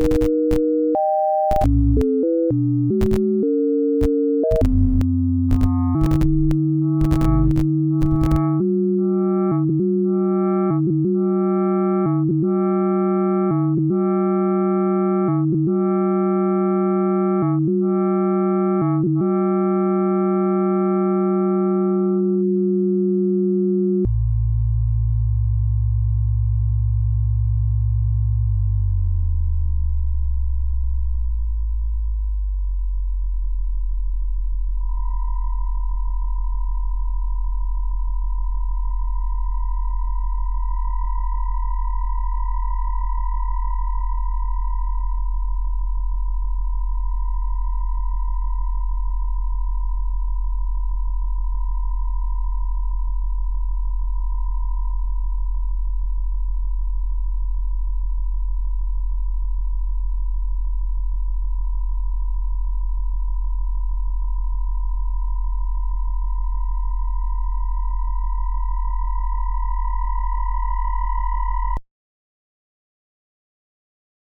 you